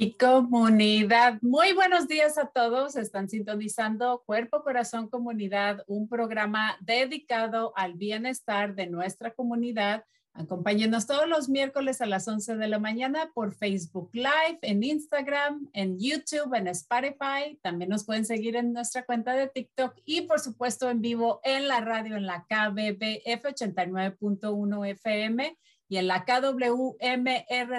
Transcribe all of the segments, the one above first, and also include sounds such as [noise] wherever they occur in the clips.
y comunidad. Muy buenos días a todos. Están sintonizando Cuerpo, Corazón, Comunidad, un programa dedicado al bienestar de nuestra comunidad. Acompáñenos todos los miércoles a las 11 de la mañana por Facebook Live, en Instagram, en YouTube, en Spotify. También nos pueden seguir en nuestra cuenta de TikTok y por supuesto en vivo en la radio en la KBBF 89.1 FM y en la KWMR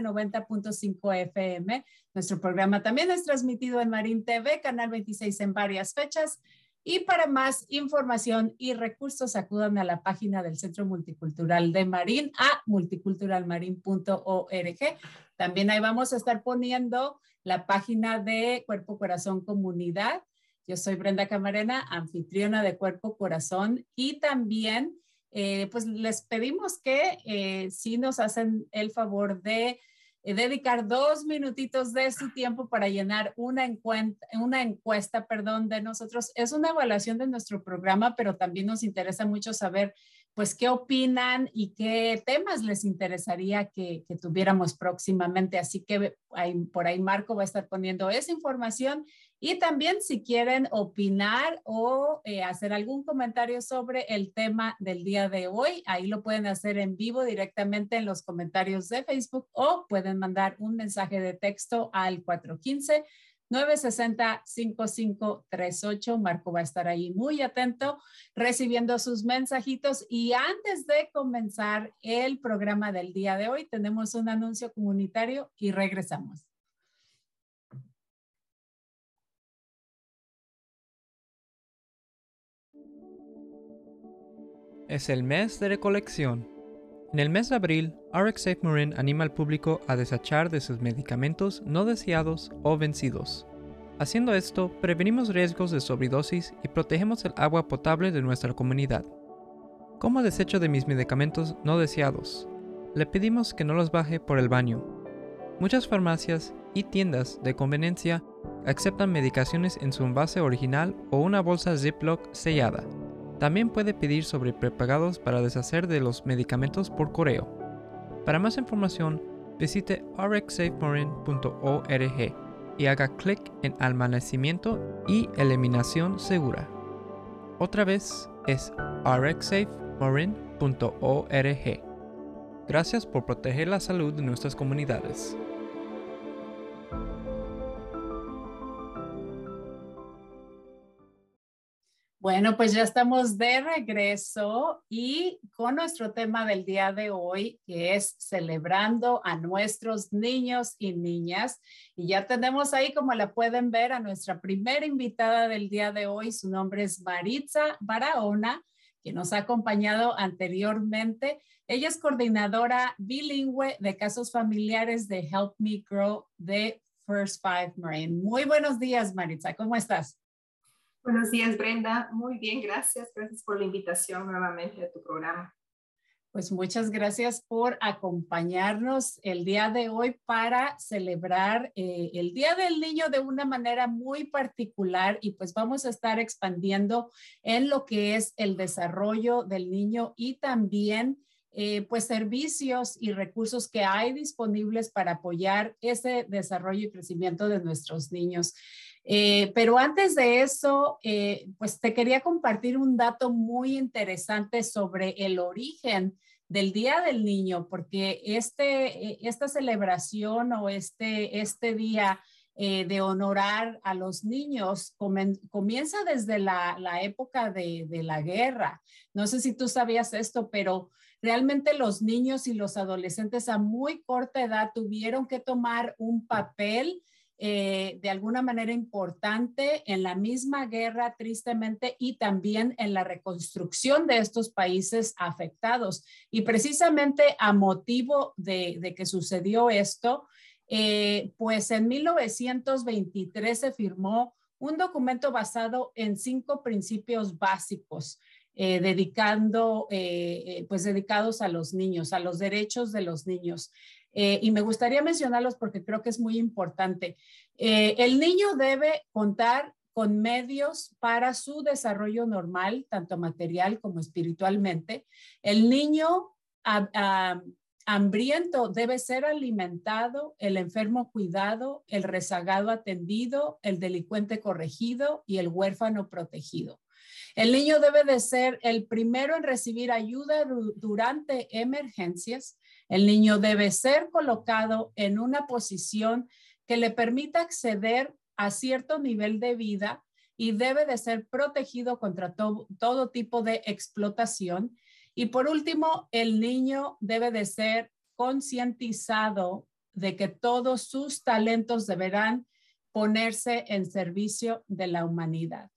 90.5 FM. Nuestro programa también es transmitido en Marín TV, Canal 26 en varias fechas. Y para más información y recursos, acudan a la página del Centro Multicultural de Marín a multiculturalmarin.org. También ahí vamos a estar poniendo la página de Cuerpo Corazón Comunidad. Yo soy Brenda Camarena, anfitriona de Cuerpo Corazón y también eh, pues les pedimos que eh, si nos hacen el favor de dedicar dos minutitos de su tiempo para llenar una, encuesta, una encuesta perdón, de nosotros. Es una evaluación de nuestro programa, pero también nos interesa mucho saber pues qué opinan y qué temas les interesaría que, tuviéramos próximamente. Así que por ahí Marco va a estar poniendo esa información y también si quieren opinar o eh, hacer algún comentario sobre el tema del día de hoy, ahí lo pueden hacer en vivo directamente en los comentarios de Facebook o pueden mandar un mensaje de texto al 415. 960-5538. Marco va a estar ahí muy atento recibiendo sus mensajitos. Y antes de comenzar el programa del día de hoy, tenemos un anuncio comunitario y regresamos. Es el mes de recolección. En el mes de abril, RxSafe Marin anima al público a desechar de sus medicamentos no deseados o vencidos. Haciendo esto, prevenimos riesgos de sobredosis y protegemos el agua potable de nuestra comunidad. ¿Cómo desecho de mis medicamentos no deseados? Le pedimos que no los baje por el baño. Muchas farmacias y tiendas de conveniencia aceptan medicaciones en su envase original o una bolsa Ziploc sellada. También puede pedir sobre prepagados para deshacer de los medicamentos por correo. Para más información, visite rxsafemarin.org y haga clic en almacenamiento y eliminación segura. Otra vez es rxsafemarin.org. Gracias por proteger la salud de nuestras comunidades. Bueno, pues ya estamos de regreso y con nuestro tema del día de hoy, que es celebrando a nuestros niños y niñas. Y ya tenemos ahí, como la pueden ver, a nuestra primera invitada del día de hoy. Su nombre es Maritza Barahona, que nos ha acompañado anteriormente. Ella es coordinadora bilingüe de casos familiares de Help Me Grow de First Five Marine. Muy buenos días, Maritza. ¿Cómo estás? Buenos días, Brenda. Muy bien, gracias. Gracias por la invitación nuevamente a tu programa. Pues muchas gracias por acompañarnos el día de hoy para celebrar eh, el Día del Niño de una manera muy particular y pues vamos a estar expandiendo en lo que es el desarrollo del niño y también eh, pues servicios y recursos que hay disponibles para apoyar ese desarrollo y crecimiento de nuestros niños. Eh, pero antes de eso, eh, pues te quería compartir un dato muy interesante sobre el origen del Día del Niño, porque este, eh, esta celebración o este, este día de honorar a los niños comienza desde la, la época de, de, la guerra. No sé si tú sabías esto, pero realmente los niños y los adolescentes a muy corta edad tuvieron que tomar un papel eh, de alguna manera importante en la misma guerra, tristemente, y también en la reconstrucción de estos países afectados. Y precisamente a motivo de, que sucedió esto, eh, pues en 1923 se firmó un documento basado en cinco principios básicos. Eh, dedicando, pues dedicados a los niños, a los derechos de los niños. Eh, y me gustaría mencionarlos porque creo que es muy importante. Eh, el niño debe contar con medios para su desarrollo normal, tanto material como espiritualmente. El niño hambriento debe ser alimentado, el enfermo cuidado, el rezagado atendido, el delincuente corregido y el huérfano protegido. El niño debe de ser el primero en recibir ayuda durante emergencias el niño debe ser colocado en una posición que le permita acceder a cierto nivel de vida y debe de ser protegido contra todo tipo de explotación. Y por último, el niño debe de ser concientizado de que todos sus talentos deberán ponerse en servicio de la humanidad.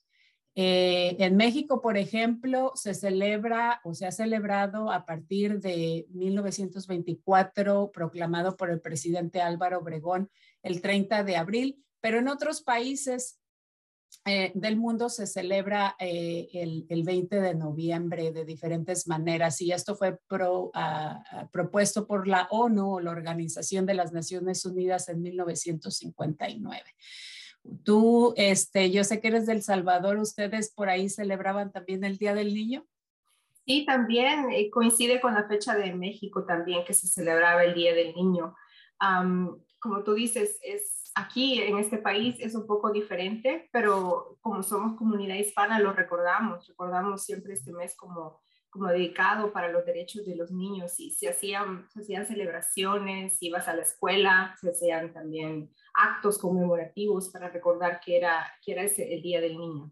Eh, en México, por ejemplo, se celebra o se ha celebrado a partir de 1924, proclamado por el presidente Álvaro Obregón el 30 de abril, pero en otros países eh, del mundo se celebra eh, el, 20 de noviembre de diferentes maneras y esto fue propuesto por la ONU, la Organización de las Naciones Unidas, en 1959. Tú, este, yo sé que eres del Salvador, ¿ustedes por ahí celebraban también el Día del Niño? Sí, también eh, coincide con la fecha de México también que se celebraba el Día del Niño. como tú dices, es aquí en este país es un poco diferente, pero como somos comunidad hispana lo recordamos, recordamos siempre este mes como como dedicado para los derechos de los niños y se hacían, se hacían celebraciones, ibas a la escuela, se hacían también actos conmemorativos para recordar que era, que era ese, el Día del Niño.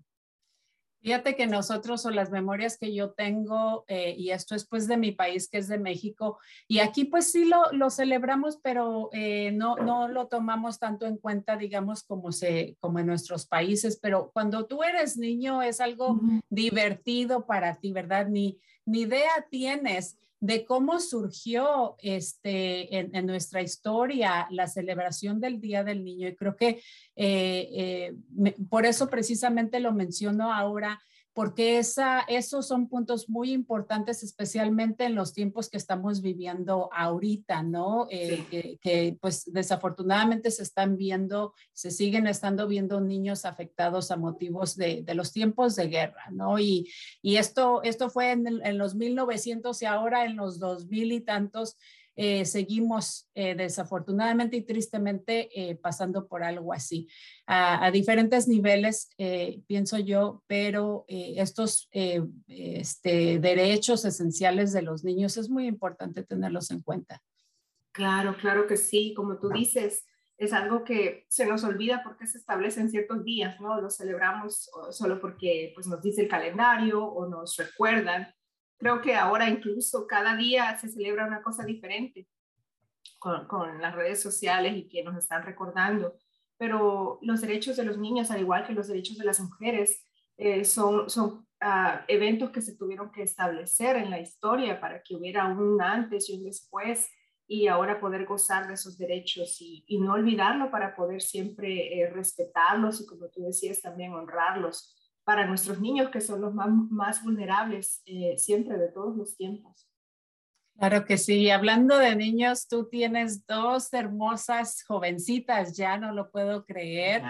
Fíjate que nosotros o las memorias que yo tengo, eh, y esto es pues de mi país, que es de México, y aquí pues sí lo, lo celebramos, pero eh, no, no lo tomamos tanto en cuenta, digamos, como, se, como en nuestros países, pero cuando tú eres niño es algo divertido para ti, ¿verdad? Ni, ni idea tienes de cómo surgió este, en, nuestra historia la celebración del Día del Niño. Y creo que eh, eh, por eso precisamente lo menciono ahora, porque esa, esos son puntos muy importantes, especialmente en los tiempos que estamos viviendo ahorita, ¿no? Eh, que, pues desafortunadamente se están viendo, se siguen estando viendo niños afectados a motivos de, de los tiempos de guerra, ¿no? Y, y esto, esto fue en, en, los 1900 y ahora en los 2000 y tantos eh, seguimos eh, desafortunadamente y tristemente eh, pasando por algo así, a, diferentes niveles, pienso yo, pero estos este, derechos esenciales de los niños es muy importante tenerlos en cuenta. Claro, claro que sí, como tú dices, es algo que se nos olvida porque se establecen ciertos días, ¿no? Los celebramos solo porque pues, nos dice el calendario o nos recuerdan. Creo que ahora incluso cada día se celebra una cosa diferente con, las redes sociales y que nos están recordando. Pero los derechos de los niños, al igual que los derechos de las mujeres, eh, son, son uh, eventos que se tuvieron que establecer en la historia para que hubiera un antes y un después y ahora poder gozar de esos derechos y, y no olvidarlo para poder siempre eh, respetarlos y como tú decías también honrarlos para nuestros niños que son los más, más vulnerables eh, siempre de todos los tiempos. Claro que sí. Hablando de niños, tú tienes dos hermosas jovencitas, ya no lo puedo creer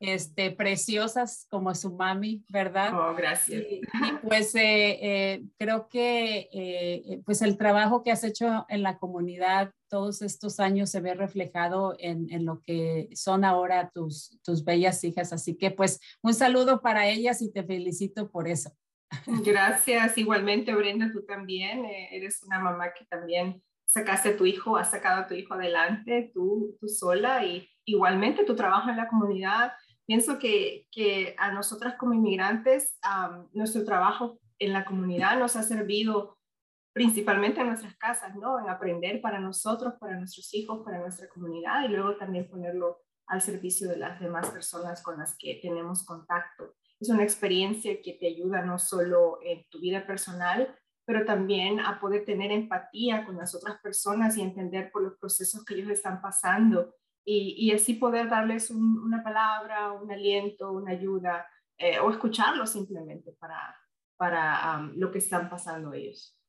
este, preciosas como su mami, ¿verdad? Oh, gracias. Y, pues eh, eh, creo que eh, pues el trabajo que has hecho en la comunidad todos estos años se ve reflejado en, lo que son ahora tus, tus bellas hijas. Así que pues un saludo para ellas y te felicito por eso. [laughs] Gracias, igualmente Brenda, tú también eres una mamá que también sacaste a tu hijo, has sacado a tu hijo adelante, tú, tú sola y igualmente tu trabajo en la comunidad Pienso que, que a nosotras como inmigrantes, nuestro trabajo en la comunidad nos ha servido principalmente en nuestras casas, ¿no? En aprender para nosotros, para nuestros hijos, para nuestra comunidad y luego también ponerlo al servicio de las demás personas con las que tenemos contacto. Es una experiencia que te ayuda no solo en tu vida personal, pero también a poder tener empatía con las otras personas y entender por los procesos que ellos están pasando y, así poder darles una palabra, un aliento, una ayuda eh, o escucharlos simplemente para, para lo que están pasando ellos.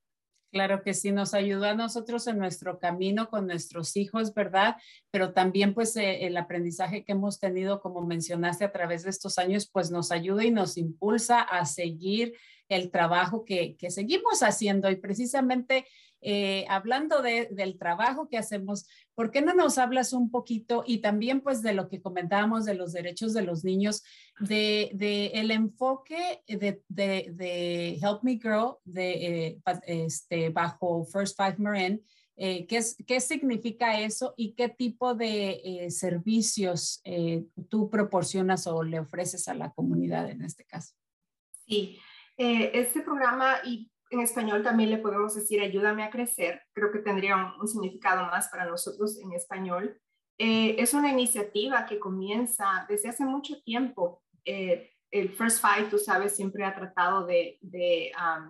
Claro que sí, nos ayudó a nosotros en nuestro camino con nuestros hijos, ¿verdad? Pero también pues eh, el aprendizaje que hemos tenido, como mencionaste, a través de estos años, pues nos ayuda y nos impulsa a seguir el trabajo que, que seguimos haciendo. Y precisamente eh, hablando del trabajo que hacemos, ¿por qué no nos hablas un poquito y también pues de lo que comentábamos de los derechos de los niños, de, el enfoque de, de, Help Me Grow de, eh, este, bajo First Five Marin? Eh, ¿qué, ¿qué, significa eso y qué tipo de servicios tú proporcionas o le ofreces a la comunidad en este caso? Sí, este programa y en español también le podemos decir ayúdame a crecer, creo que tendría un, significado más para nosotros en español. Eh, es una iniciativa que comienza desde hace mucho tiempo. Eh, el First Five, tú sabes, siempre ha tratado de,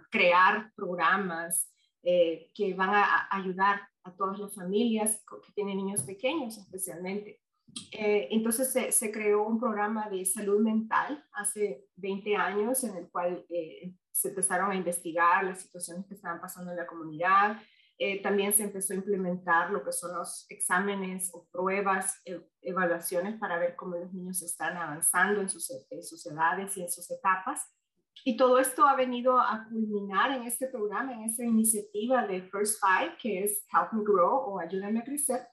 crear programas eh, que van a, ayudar a todas las familias que tienen niños pequeños especialmente. Entonces se, creó un programa de salud mental hace 20 años en el cual se empezaron a investigar las situaciones que estaban pasando en la comunidad. Eh, también se empezó a implementar lo que son los exámenes o pruebas, e, evaluaciones para ver cómo los niños están avanzando en sus, en sus edades y en sus etapas. Y todo esto ha venido a culminar en este programa, en esta iniciativa de First Five, que es Help Me Grow o Ayúdame a Crecer,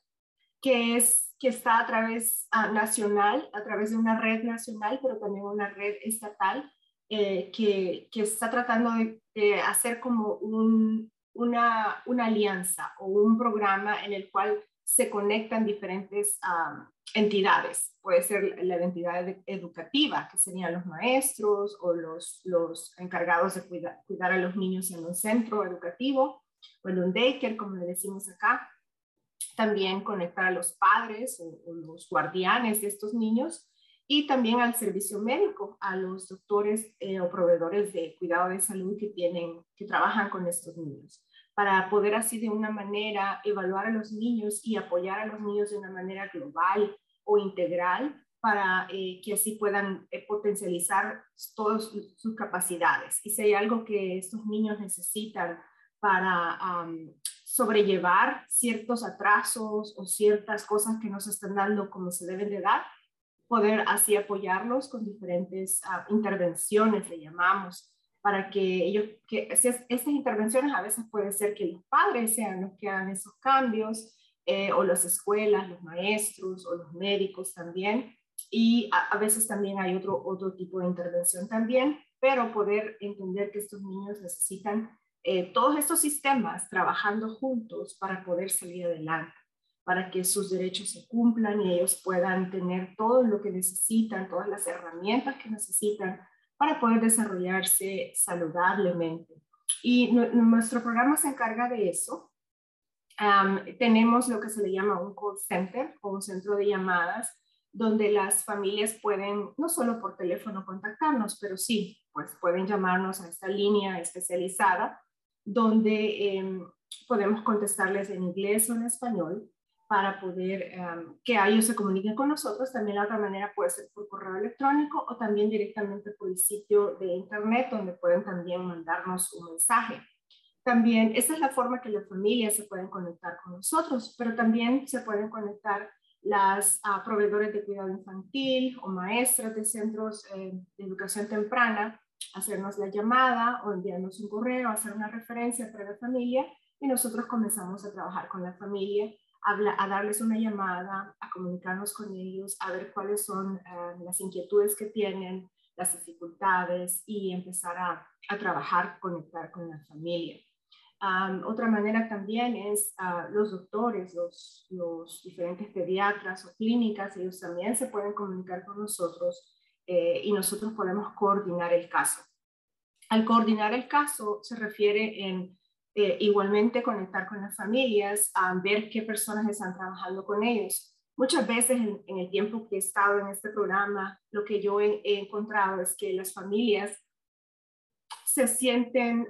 que, es, que está a través uh, nacional, a través de una red nacional, pero también una red estatal eh, que, que, está tratando de, hacer como un, una, una, alianza o un programa en el cual se conectan diferentes entidades. Puede ser la entidad educativa, que serían los maestros o los, los encargados de cuidar, cuidar a los niños en un centro educativo o en un daycare, como le decimos acá. También conectar a los padres o, los guardianes de estos niños y también al servicio médico, a los doctores eh, o proveedores de cuidado de salud que, tienen, que trabajan con estos niños, para poder así de una manera evaluar a los niños y apoyar a los niños de una manera global o integral para eh, que así puedan eh, potencializar todas sus capacidades. Y si hay algo que estos niños necesitan para sobrellevar ciertos atrasos o ciertas cosas que no se están dando como se deben de dar, poder así apoyarlos con diferentes ah, intervenciones, le llamamos, para que ellos, que estas intervenciones a veces puede ser que los padres sean los que hagan esos cambios, eh, o las escuelas, los maestros o los médicos también, y a, veces también hay otro, otro tipo de intervención también, pero poder entender que estos niños necesitan eh, todos estos sistemas trabajando juntos para poder salir adelante para que sus derechos se cumplan y ellos puedan tener todo lo que necesitan, todas las herramientas que necesitan para poder desarrollarse saludablemente. Y nuestro programa se encarga de eso. tenemos lo que se le llama un call center o un centro de llamadas donde las familias pueden no solo por teléfono contactarnos, pero sí, pues pueden llamarnos a esta línea especializada donde em, podemos contestarles en inglés o en español para poder em, que ellos se comuniquen con nosotros. También la otra manera puede ser por correo electrónico o también directamente por el sitio de internet donde pueden también mandarnos un mensaje. También esa es la forma que las familias se pueden conectar con nosotros, pero también se pueden conectar las uh, proveedores de cuidado infantil o maestras de centros eh, de educación temprana, hacernos la llamada o enviarnos un correo, hacer una referencia para la familia y nosotros comenzamos a trabajar con la familia a, darles una llamada, a comunicarnos con ellos, a ver cuáles son eh, las inquietudes que tienen, las dificultades y empezar a, a trabajar, conectar con la familia. otra manera también es uh, los doctores, los, los, diferentes pediatras o clínicas, ellos también se pueden comunicar con nosotros eh, y nosotros podemos coordinar el caso. Al coordinar el caso se refiere en eh, igualmente conectar con las familias, a ver qué personas están trabajando con ellos. Muchas veces en, el tiempo que he estado en este programa, lo que yo he, encontrado es que las familias se sienten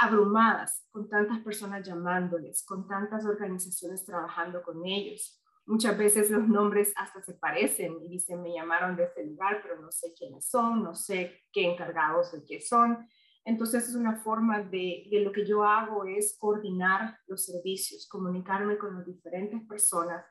abrumadas con tantas personas llamándoles, con tantas organizaciones trabajando con ellos. Muchas veces los nombres hasta se parecen y dicen, me llamaron de este lugar, pero no sé quiénes son, no sé qué encargados de qué son. Entonces es una forma de, de, lo que yo hago es coordinar los servicios, comunicarme con las diferentes personas,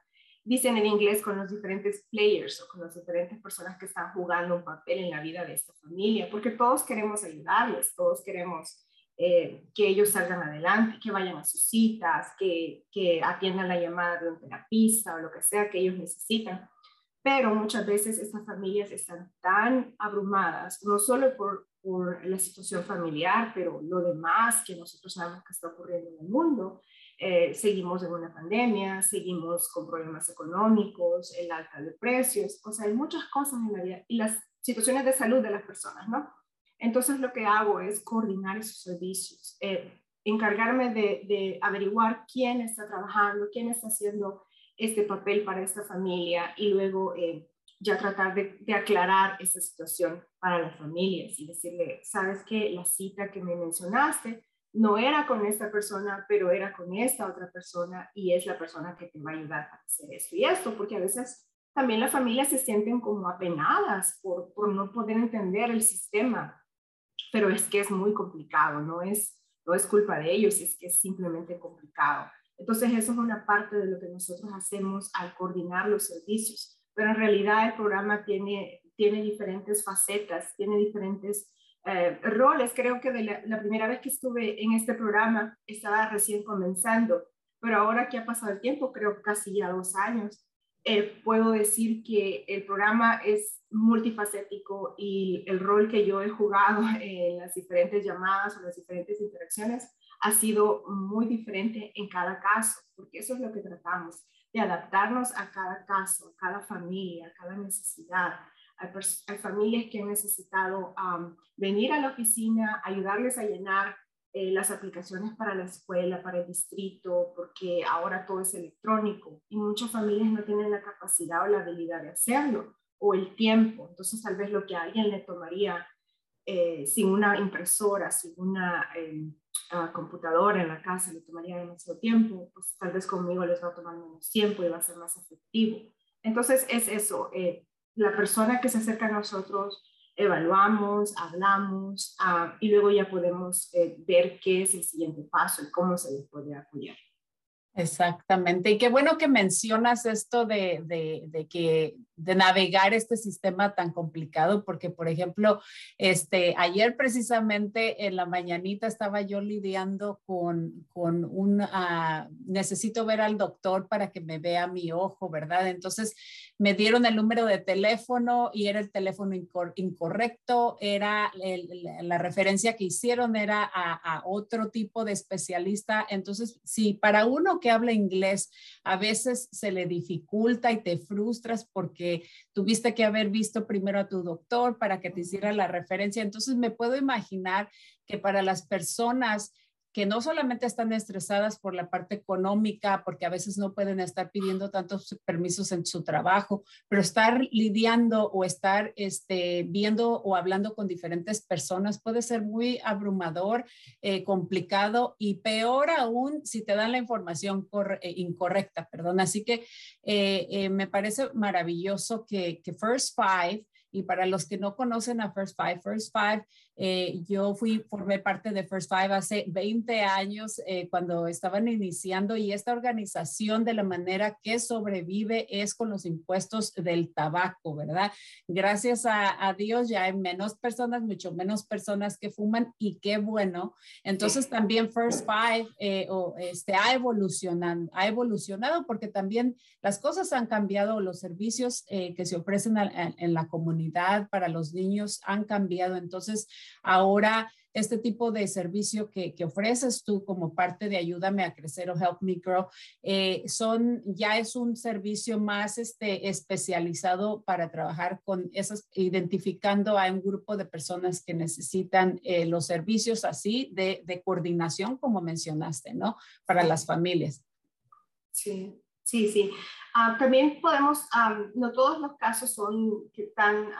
dicen en inglés con los diferentes players o con las diferentes personas que están jugando un papel en la vida de esta familia, porque todos queremos ayudarles, todos queremos eh, que ellos salgan adelante, que vayan a sus citas, que, que atiendan la llamada de un terapista o lo que sea que ellos necesitan pero muchas veces estas familias están tan abrumadas, no solo por, la situación familiar, pero lo demás que nosotros sabemos que está ocurriendo en el mundo. Eh, seguimos en una pandemia, seguimos con problemas económicos, el alta de precios, o sea, hay muchas cosas en la vida y las situaciones de salud de las personas, ¿no? Entonces lo que hago es coordinar esos servicios, eh, encargarme de, de averiguar quién está trabajando, quién está haciendo este papel para esta familia y luego eh, ya tratar de, aclarar esa situación para las familias y decirle, sabes que la cita que me mencionaste no era con esta persona, pero era con esta otra persona y es la persona que te va a ayudar a hacer esto y esto, porque a veces también las familias se sienten como apenadas por, por no poder entender el sistema, pero es que es muy complicado, no es, no es culpa de ellos, es que es simplemente complicado. Entonces, eso es una parte de lo que nosotros hacemos al coordinar los servicios, pero en realidad el programa tiene, tiene diferentes facetas, tiene diferentes eh, roles. Creo que de la, primera vez que estuve en este programa estaba recién comenzando, pero ahora que ha pasado el tiempo, creo casi ya dos años, eh, puedo decir que el programa es multifacético y el rol que yo he jugado [laughs] en las diferentes llamadas o las diferentes interacciones ha sido muy diferente en cada caso, porque eso es lo que tratamos, de adaptarnos a cada caso, a cada familia, a cada necesidad. Hay, familias que han necesitado venir a la oficina, ayudarles a llenar eh, las aplicaciones para la escuela, para el distrito, porque ahora todo es electrónico y muchas familias no tienen la capacidad o la habilidad de hacerlo o el tiempo. Entonces tal vez lo que a alguien le tomaría eh, sin una impresora, sin una eh, computadora en la casa le tomaría demasiado tiempo, pues tal vez conmigo les va a tomar menos tiempo y va a ser más efectivo. Entonces es eso, eh, la persona que se acerca a nosotros, evaluamos, hablamos ah, y luego ya podemos ver qué es el siguiente paso y cómo se les puede apoyar. Exactamente. Y qué bueno que mencionas esto de, de, que de navegar este sistema tan complicado, porque por ejemplo, este, ayer precisamente en la mañanita estaba yo lidiando con, con un, ah, necesito ver al doctor para que me vea mi ojo, ¿verdad? Entonces me dieron el número de teléfono y era el teléfono incorrecto, era la referencia que hicieron era a, otro tipo de especialista. Entonces, sí, para uno que habla inglés, a veces se le dificulta y te frustras porque tuviste que haber visto primero a tu doctor para que te hiciera la referencia. Entonces me puedo imaginar que para las personas que no solamente están estresadas por la parte económica, porque a veces no pueden estar pidiendo tantos permisos en su trabajo, pero estar lidiando o estar este, viendo o hablando con diferentes personas puede ser muy abrumador, eh, complicado y peor aún si te dan la información eh, incorrecta, perdón. Así que eh, me parece maravilloso que, que First Five y para los que no conocen a First Five, First Five, eh, yo fui, formé parte de First Five hace 20 años eh, cuando estaban iniciando y esta organización de la manera que sobrevive es con los impuestos del tabaco, ¿verdad? Gracias a, Dios ya hay menos personas, mucho menos personas que fuman y qué bueno. Entonces también First Five eh, este, ha, evolucionado, ha evolucionado porque también las cosas han cambiado, los servicios que se ofrecen en la comunidad para los niños han cambiado. Entonces, ahora este tipo de servicio que, ofreces tú como parte de Ayúdame a Crecer o Help Me Grow, eh, son, ya es un servicio más este, especializado para trabajar con esas, identificando a un grupo de personas que necesitan eh, los servicios así de, de coordinación, como mencionaste, ¿no? Para las familias. Sí, sí, sí. Ah, también podemos, no todos los casos son tan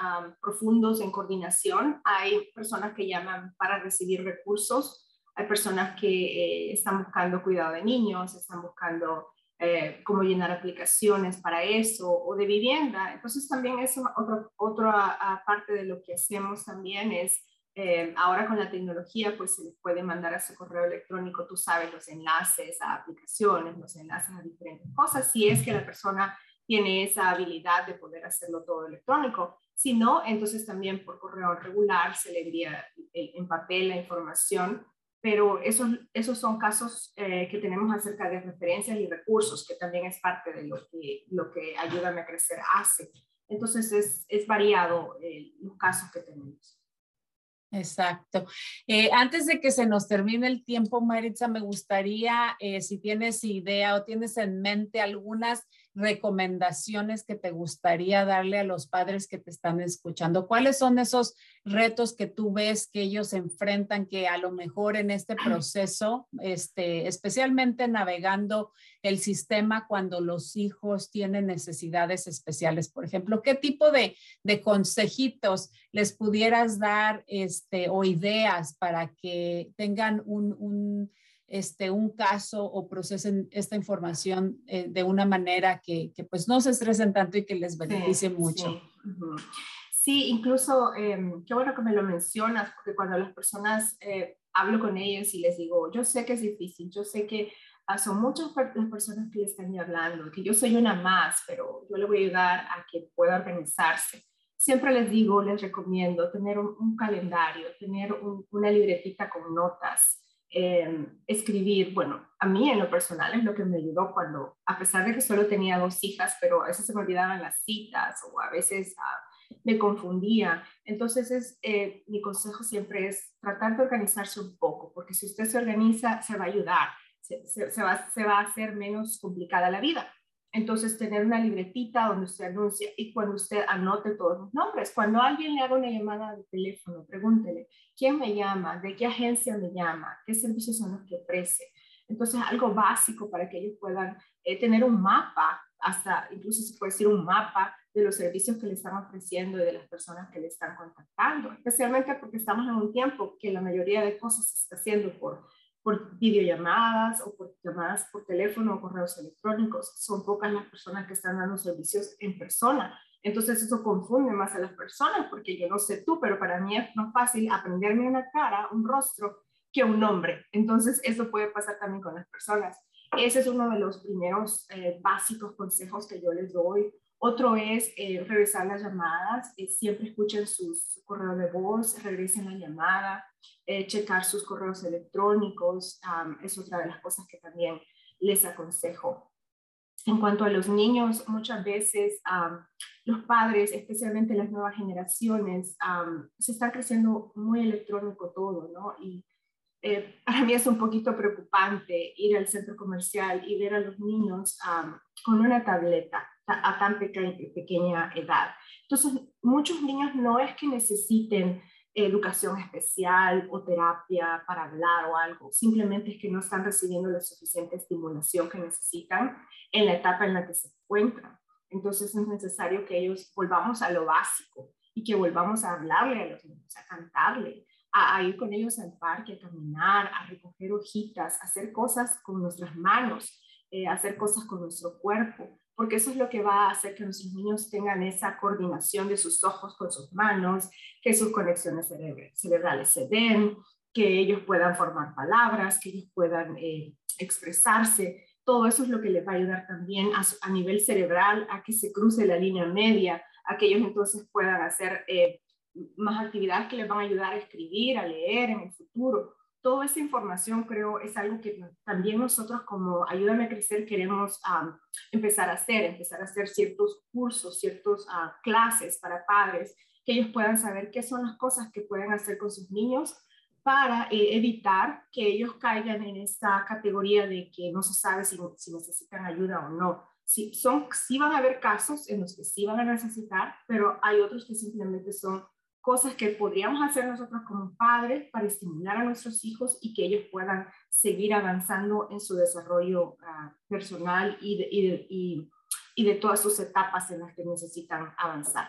profundos en coordinación. Hay personas que llaman para recibir recursos, hay personas que eh, están buscando cuidado de niños, están buscando eh, cómo llenar aplicaciones para eso o de vivienda. Entonces también es otra, otra parte de lo que hacemos también es eh, ahora con la tecnología, pues se les puede mandar a su correo electrónico, tú sabes, los enlaces a aplicaciones, los enlaces a diferentes cosas, si es que la persona tiene esa habilidad de poder hacerlo todo electrónico. Si no, entonces también por correo regular se le envía en papel la información, pero esos, esos son casos eh, que tenemos acerca de referencias y recursos, que también es parte de lo que, lo que Ayúdame a Crecer hace. Entonces es, es variado eh, los casos que tenemos. Exacto. Eh, antes de que se nos termine el tiempo, Maritza, me gustaría, eh, si tienes idea o tienes en mente algunas recomendaciones que te gustaría darle a los padres que te están escuchando? ¿Cuáles son esos retos que tú ves que ellos enfrentan que a lo mejor en este [clears throat] proceso, este, especialmente navegando el sistema cuando los hijos tienen necesidades especiales? Por ejemplo, ¿qué tipo de, de consejitos les pudieras dar este, o ideas para que tengan un este, un caso o procesen esta información eh, de una manera que, que, pues no se estresen tanto y que les beneficie mucho. Sí. incluso, em, qué bueno que me lo mencionas, porque cuando las personas, eh, hablo con ellos y les digo, yo sé que es difícil, yo sé que ah, son muchas las personas que le están hablando, que yo soy una más, pero yo le voy a ayudar a que pueda organizarse. Siempre les digo, les recomiendo tener un, calendario, tener una libretita con notas, Em, escribir, bueno, a mí en lo personal es lo que me ayudó cuando, a pesar de que solo tenía dos hijas, pero a veces se me olvidaban las citas o a veces ah, me confundía. Entonces, es, eh, mi consejo siempre es tratar de organizarse un poco, porque si usted se organiza, se va a ayudar, se, va, se va a hacer menos complicada la vida. Entonces, tener una libretita donde usted anuncia y cuando usted anote todos los nombres. Cuando alguien le haga una llamada de teléfono, pregúntele, ¿quién me llama? ¿De qué agencia me llama? ¿Qué servicios son los que ofrece? Entonces, algo básico para que ellos puedan eh, tener un mapa, hasta incluso se puede decir un mapa de los servicios que le están ofreciendo y de las personas que le están contactando, especialmente porque estamos en un tiempo que la mayoría de cosas se está haciendo por por videollamadas o por llamadas por teléfono o correos electrónicos. Son pocas las personas que están dando servicios en persona. Entonces eso confunde más a las personas porque yo no sé tú, pero para mí es más fácil aprenderme una cara, un rostro, que un nombre. Entonces eso puede pasar también con las personas. Ese es uno de los primeros eh, básicos consejos que yo les doy otro es eh, revisar las llamadas, eh, siempre escuchen sus correos de voz, regresen la llamada, eh, checar sus correos electrónicos, es otra de las cosas que también les aconsejo. En cuanto a los niños, muchas veces los padres, especialmente las nuevas generaciones, se está creciendo muy electrónico todo, ¿no? Y eh, [laughs] para mí es un poquito preocupante ir al centro comercial y ver a los niños con una tableta a tan pequeña edad. Entonces, muchos niños no es que necesiten educación especial o terapia para hablar o algo, simplemente es que no están recibiendo la suficiente estimulación que necesitan en la etapa en la que se encuentran. Entonces es necesario que ellos volvamos a lo básico y que volvamos a hablarle a los niños, a cantarle, a, ir con ellos al parque, a caminar, a recoger hojitas, a hacer cosas con nuestras manos, eh, hacer cosas con nuestro cuerpo, porque eso es lo que va a hacer que nuestros niños tengan esa coordinación de sus ojos con sus manos, que sus conexiones cerebrales se den, que ellos puedan formar palabras, que ellos puedan eh, expresarse. Todo eso es lo que les va a ayudar también a, nivel cerebral a que se cruce la línea media, a que ellos entonces puedan hacer eh, más actividades que les van a ayudar a escribir, a leer en el futuro toda esa información creo es algo que también nosotros como Ayúdame a Crecer queremos empezar a hacer, empezar a hacer ciertos cursos, ciertas uh, clases para padres, que ellos puedan saber qué son las cosas que pueden hacer con sus niños para eh, evitar que ellos caigan en esta categoría de que no se sabe si, si necesitan ayuda o no. Sí, son, sí van a haber casos en los que sí van a necesitar, pero hay otros que simplemente son cosas que podríamos hacer nosotros como padres para estimular a nuestros hijos y que ellos puedan seguir avanzando en su desarrollo ah, personal y de, y, y, de, todas sus etapas en las que necesitan avanzar.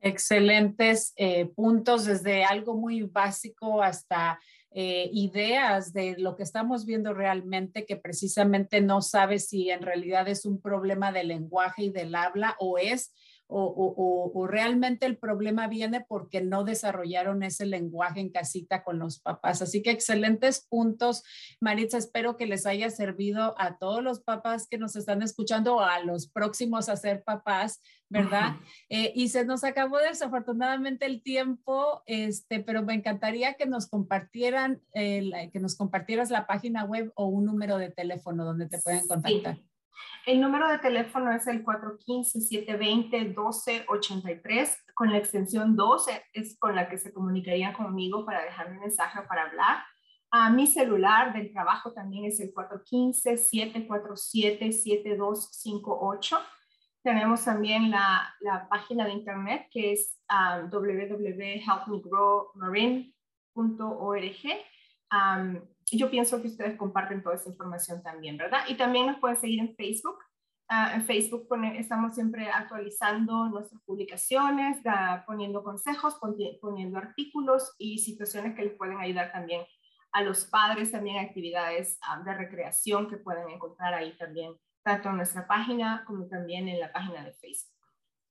Excelentes eh, puntos, desde algo muy básico hasta eh, ideas de lo que estamos viendo realmente, que precisamente no sabe si en realidad es un problema del lenguaje y del habla o es o, realmente el problema viene porque no desarrollaron ese lenguaje en casita con los papás. Así que excelentes puntos, Maritza. Espero que les haya servido a todos los papás que nos están escuchando o a los próximos a ser papás, ¿verdad? Eh, y se nos acabó desafortunadamente el tiempo, este, pero me encantaría que nos compartieran, que nos compartieras la página web o un número de teléfono donde te pueden contactar. El número de teléfono es el 415-720-1283, con la extensión 12 es con la que se comunicaría conmigo para dejarme un mensaje para hablar. A mi celular del trabajo también es el 415-747-7258. Tenemos también la, la, página de internet que es um, www.helpmegrowmarine.org yo pienso que ustedes comparten toda esa información también, ¿verdad? Y también nos pueden seguir en Facebook. Ah, en Facebook estamos siempre actualizando nuestras publicaciones, poniendo consejos, poniendo artículos y situaciones que les pueden ayudar también a los padres, también actividades ah, de recreación que pueden encontrar ahí también, tanto en nuestra página como también en la página de Facebook.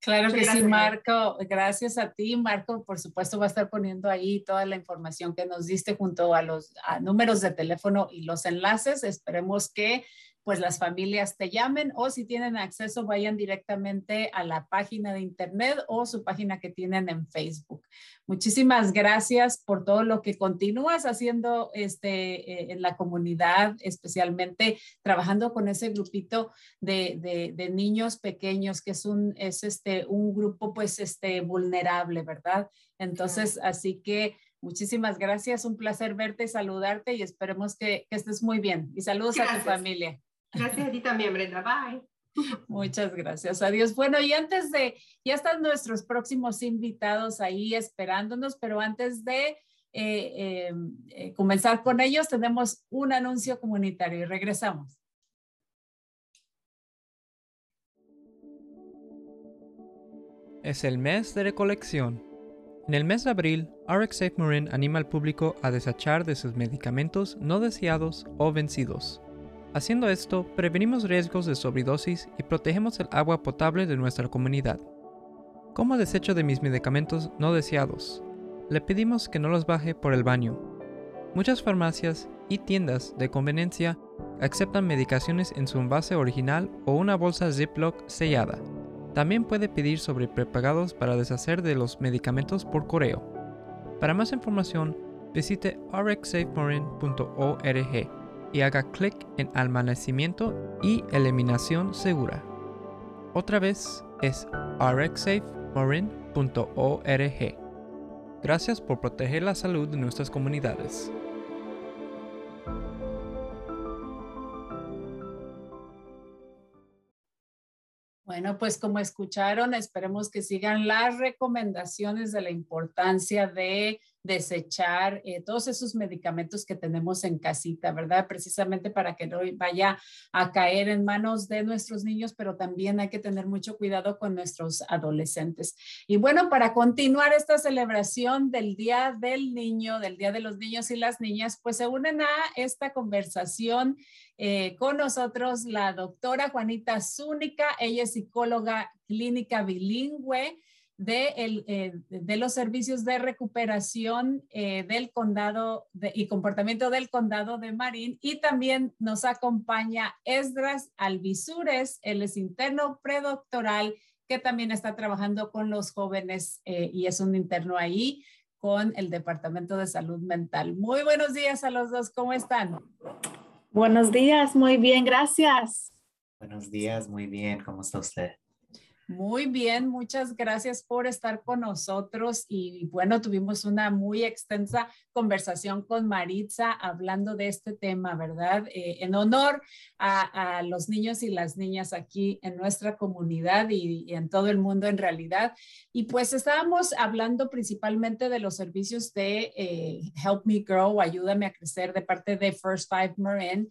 Claro que sí, Marco. Gracias a ti, Marco. Por supuesto, va a estar poniendo ahí toda la información que nos diste junto a los números de teléfono y los enlaces. Esperemos que pues las familias te llamen o si tienen acceso vayan directamente a la página de internet o su página que tienen en Facebook. Muchísimas gracias por todo lo que continúas haciendo este, eh, en la comunidad, especialmente trabajando con ese grupito de, de, niños pequeños, que es un, es este, un grupo pues este, vulnerable, ¿verdad? Entonces, así que muchísimas gracias, un placer verte, saludarte y esperemos que, que estés muy bien. Y saludos a tu familia. Gracias a ti también, Brenda. Bye. Muchas gracias. Adiós. Bueno, y antes de, ya están nuestros próximos invitados ahí esperándonos, pero antes de eh, em, eh, comenzar con ellos, tenemos un anuncio comunitario y regresamos. Es el mes de recolección. En el mes de abril, RX Safe Marin anima al público a desechar de sus medicamentos no deseados o vencidos. Haciendo esto, prevenimos riesgos de sobredosis y protegemos el agua potable de nuestra comunidad. Como desecho de mis medicamentos no deseados, le pedimos que no los baje por el baño. Muchas farmacias y tiendas de conveniencia aceptan medicaciones en su envase original o una bolsa Ziploc sellada. También puede pedir sobre prepagados para deshacer de los medicamentos por correo. Para más información, visite rxsafemarine.org y haga clic en almacenamiento y eliminación segura. Otra vez es rxsafemorin.org. Gracias por proteger la salud de nuestras comunidades. Bueno, pues como escucharon, esperemos que sigan las recomendaciones de la importancia de desechar eh, todos esos medicamentos que tenemos en casita, ¿verdad? Precisamente para que no vaya a caer en manos de nuestros niños, pero también hay que tener mucho cuidado con nuestros adolescentes. Y bueno, para continuar esta celebración del Día del Niño, del Día de los Niños y las Niñas, pues se unen a esta conversación eh, con nosotros la doctora Juanita Zúnica. Ella es psicóloga clínica bilingüe de, el, eh, de los servicios de recuperación eh, del condado y comportamiento del condado de Marín. Y también nos acompaña Esdras Alvisures, él es interno predoctoral que también está trabajando con los jóvenes y es un interno ahí con el Departamento de Salud Mental. Muy buenos días a los dos, ¿cómo están? Buenos días, muy bien, gracias. Buenos días, muy bien, ¿cómo está usted? Muy bien, muchas gracias por estar con nosotros y bueno, tuvimos una muy extensa conversación con Maritza hablando de este tema, ¿verdad? Eh, en honor a, los niños y las niñas aquí en nuestra comunidad y, en todo el mundo en realidad. Y pues estábamos hablando principalmente de los servicios de eh, Help Me Grow, Ayúdame a Crecer de parte de First Five Marin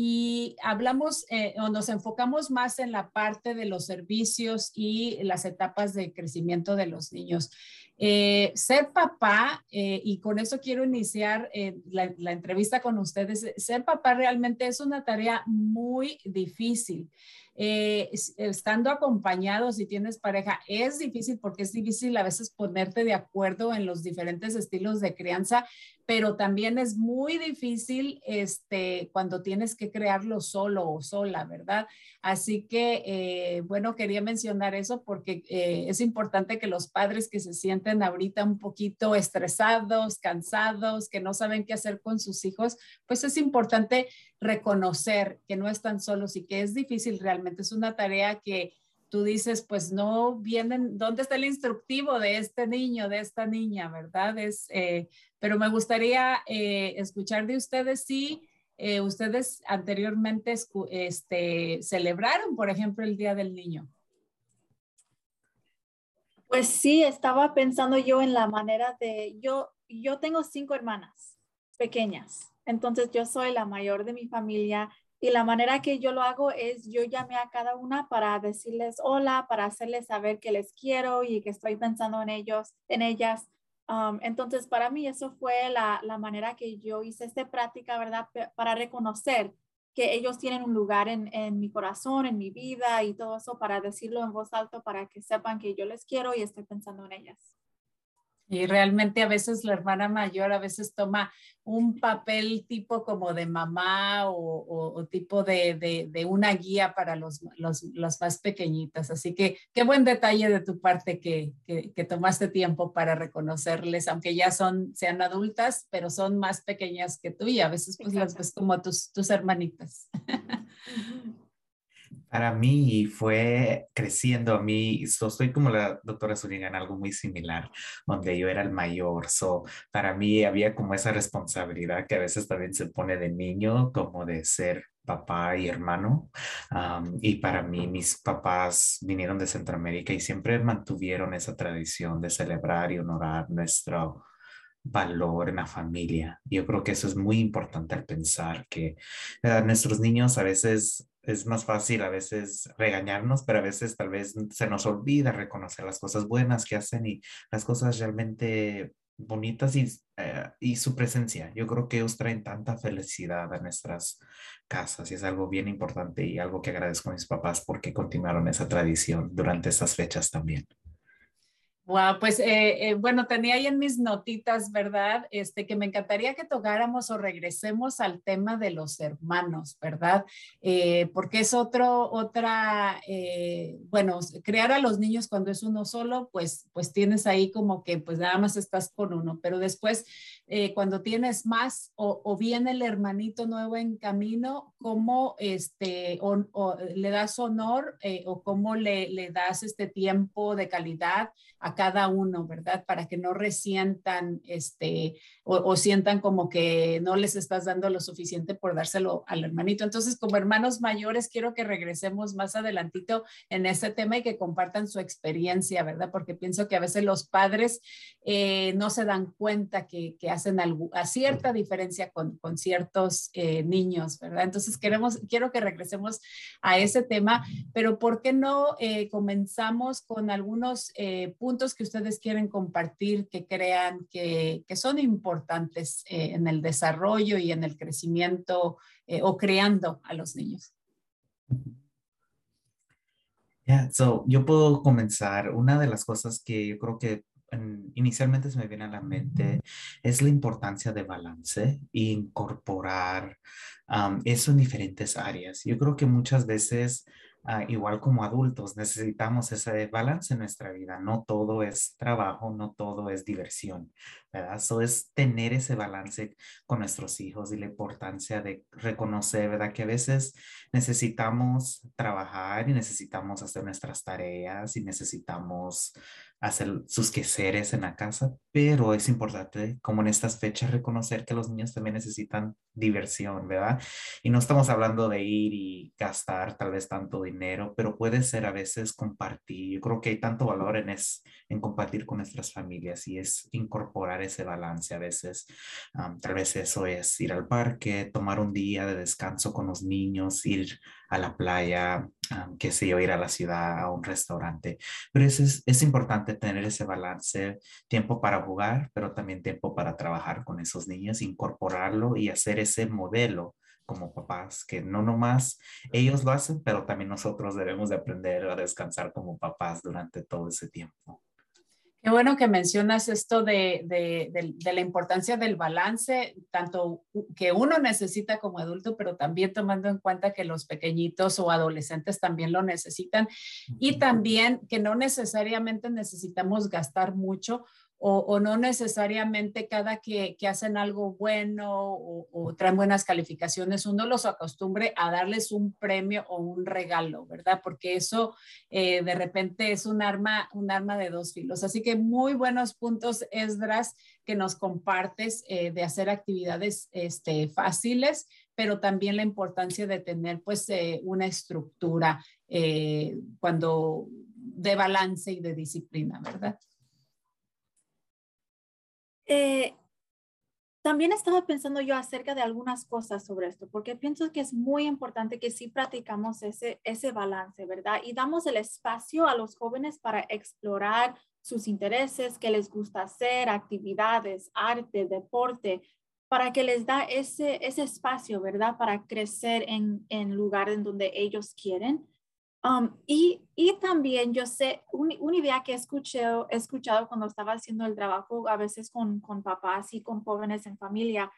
y hablamos eh, o nos enfocamos más en la parte de los servicios y las etapas de crecimiento de los niños. Eh, ser papá, eh, y con eso quiero iniciar la, la, entrevista con ustedes, ser papá realmente es una tarea muy difícil. estando acompañado, si tienes pareja, es difícil porque es difícil a veces ponerte de acuerdo en los diferentes estilos de crianza, pero también es muy difícil este, cuando tienes que crearlo solo o sola, ¿verdad? Así que, eh, bueno, quería mencionar eso porque eh, es importante que los padres que se sienten ahorita un poquito estresados, cansados, que no saben qué hacer con sus hijos, pues es importante reconocer que no están solos y que es difícil realmente. Es una tarea que tú dices, pues no vienen, ¿dónde está el instructivo de este niño, de esta niña, verdad? Es, eh, pero me gustaría eh, escuchar de ustedes si eh, ustedes anteriormente este, celebraron, por ejemplo, el Día del Niño. Pues sí, estaba pensando yo en la manera de, yo, yo tengo cinco hermanas pequeñas, entonces yo soy la mayor de mi familia y la manera que yo lo hago es yo llamé a cada una para decirles hola, para hacerles saber que les quiero y que estoy pensando en ellos, en ellas. Um, entonces, para mí eso fue la, la, manera que yo hice esta práctica, ¿verdad? Para reconocer que ellos tienen un lugar en, en, mi corazón, en mi vida y todo eso, para decirlo en voz alta, para que sepan que yo les quiero y estoy pensando en ellas. Y realmente a veces la hermana mayor a veces toma un papel tipo como de mamá o, tipo de, de, una guía para los, los, más pequeñitas. Así que qué buen detalle de tu parte que, que, tomaste tiempo para reconocerles, aunque ya son, sean adultas, pero son más pequeñas que tú y a veces pues las ves como tus, tus hermanitas. Para mí fue creciendo a mí, so, soy como la doctora Zúñiga en algo muy similar, donde yo era el mayor, so, para mí había como esa responsabilidad que a veces también se pone de niño, como de ser papá y hermano. y para mí, mis papás vinieron de Centroamérica y siempre mantuvieron esa tradición de celebrar y honorar nuestro valor en la familia. Yo creo que eso es muy importante al pensar que nuestros niños a veces es más fácil a veces regañarnos, pero a veces tal vez se nos olvida reconocer las cosas buenas que hacen y las cosas realmente bonitas y, eh, y su presencia. Yo creo que ellos traen tanta felicidad a nuestras casas y es algo bien importante y algo que agradezco a mis papás porque continuaron esa tradición durante esas fechas también. Wow, pues eh, eh, bueno, tenía ahí en mis notitas, ¿verdad? Este, que me encantaría que tocáramos o regresemos al tema de los hermanos, ¿verdad? Eh, porque es otro, otra, bueno, crear a los niños cuando es uno solo, pues, pues tienes ahí como que pues nada más estás con uno, pero después cuando tienes más o, viene el hermanito nuevo en camino, ¿cómo este, o, le das honor o cómo le, le das este tiempo de calidad a cada uno, ¿verdad? Para que no resientan este, o, sientan como que no les estás dando lo suficiente por dárselo al hermanito. Entonces, como hermanos mayores, quiero que regresemos más adelantito en este tema y que compartan su experiencia, ¿verdad? Porque pienso que a veces los padres eh, no se dan cuenta que, hacen algo, a cierta diferencia con, con ciertos eh, niños, ¿verdad? Entonces, queremos, quiero que regresemos a ese tema, pero ¿por qué no eh, comenzamos con algunos puntos que ustedes quieren compartir que crean que, que son importantes? eh, en el desarrollo y en el crecimiento eh, o creando a los niños. Yeah, so yo puedo comenzar. Una de las cosas que yo creo que inicialmente se me viene a la mente es la importancia de balance e incorporar eso en diferentes áreas. Yo creo que muchas veces Ah, igual como adultos, necesitamos ese balance en nuestra vida. No todo es trabajo, no todo es diversión, ¿verdad? Eso es tener ese balance con nuestros hijos y la importancia de reconocer, ¿verdad? Que a veces necesitamos trabajar y necesitamos hacer nuestras tareas y necesitamos hacer sus quehaceres en la casa, pero es importante, como en estas fechas, reconocer que los niños también necesitan diversión, ¿verdad? Y no estamos hablando de ir y gastar tal vez tanto dinero, pero puede ser a veces compartir. Yo creo que hay tanto valor en, es, en compartir con nuestras familias y es incorporar ese balance a veces. tal vez eso es ir al parque, tomar un día de descanso con los niños, ir a la playa, qué sé yo, ir a la ciudad, a un restaurante. Pero es, es importante tener ese balance, tiempo para jugar, pero también tiempo para trabajar con esos niños, incorporarlo y hacer ese modelo como papás, que no nomás ellos lo hacen, pero también nosotros debemos de aprender a descansar como papás durante todo ese tiempo. Qué bueno que mencionas esto de, la importancia del balance, tanto que uno necesita como adulto, pero también tomando en cuenta que los pequeñitos o adolescentes también lo necesitan y también que no necesariamente necesitamos gastar mucho o, no necesariamente cada que, hacen algo bueno o, traen buenas calificaciones, uno los acostumbre a darles un premio o un regalo, ¿verdad? Porque eso eh, de repente es un arma, un arma de dos filos. Así que muy buenos puntos, Esdras, que nos compartes eh, de hacer actividades este, fáciles, pero también la importancia de tener pues eh, una estructura cuando de balance y de disciplina, ¿verdad? Eh, también estaba pensando yo acerca de algunas cosas sobre esto, porque pienso que es muy importante que sí practicamos ese, ese balance, ¿verdad? Y damos el espacio a los jóvenes para explorar sus intereses, qué les gusta hacer, actividades, arte, deporte, para que les da ese, ese espacio, ¿verdad? Para crecer en, en lugar en donde ellos quieren Um, y, y, también yo sé, una idea que he escuchado, he escuchado cuando estaba haciendo el trabajo a veces con, con papás y con jóvenes en familia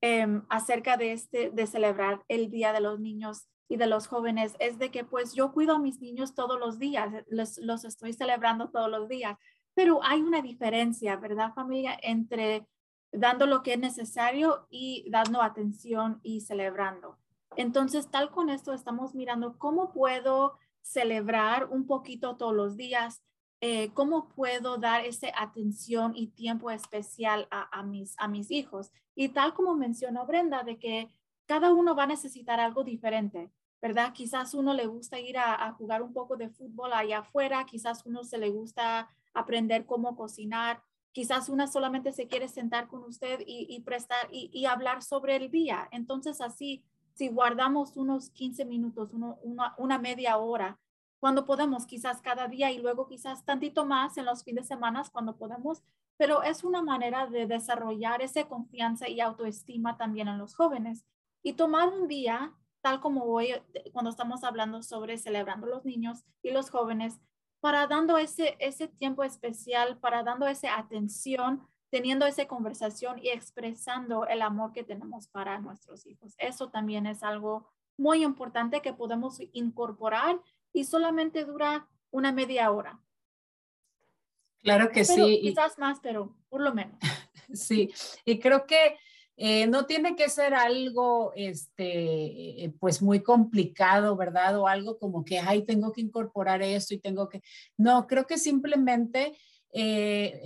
em, acerca de, este, de celebrar el Día de los Niños y de los jóvenes es de que pues yo cuido a mis niños todos los días, los, los estoy celebrando todos los días, pero hay una diferencia, ¿verdad familia? Entre dando lo que es necesario y dando atención y celebrando. Entonces, tal con esto, estamos mirando cómo puedo celebrar un poquito todos los días, eh, cómo puedo dar esa atención y tiempo especial a, mis, a mis hijos. Y tal como mencionó Brenda, de que cada uno va a necesitar algo diferente, ¿verdad? Quizás uno le gusta ir a, jugar un poco de fútbol allá afuera, quizás uno se le gusta aprender cómo cocinar, quizás una solamente se quiere sentar con usted y, prestar y, y, hablar sobre el día. Entonces así si guardamos unos 15 minutos, una, media hora, cuando podemos, quizás cada día y luego quizás tantito más en los fines de semana cuando podemos, pero es una manera de desarrollar esa confianza y autoestima también en los jóvenes. Y tomar un día, tal como hoy, cuando estamos hablando sobre celebrando los niños y los jóvenes, para dando ese, ese tiempo especial, para dando esa atención teniendo esa conversación y expresando el amor que tenemos para nuestros hijos. Eso también es algo muy importante que podemos incorporar y solamente dura una media hora. Claro que sí. Quizás más, pero por lo menos. [laughs] sí, y creo que eh, no tiene que ser algo, este, pues muy complicado, ¿verdad? O algo como que, ay, tengo que incorporar esto y tengo que, no, creo que simplemente eh,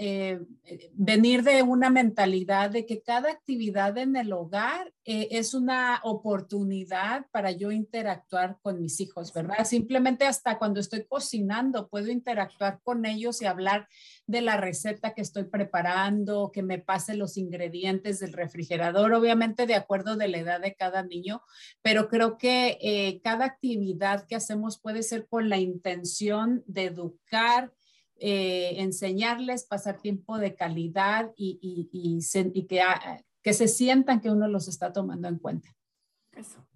eh, venir de una mentalidad de que cada actividad en el hogar eh, es una oportunidad para yo interactuar con mis hijos, ¿verdad? Simplemente hasta cuando estoy cocinando puedo interactuar con ellos y hablar de la receta que estoy preparando, que me pase los ingredientes del refrigerador, obviamente de acuerdo de la edad de cada niño, pero creo que cada actividad que hacemos puede ser con la intención de educar eh, enseñarles, pasar tiempo de calidad y, y, que, ah, que, se sientan que uno los está tomando en cuenta. Eso.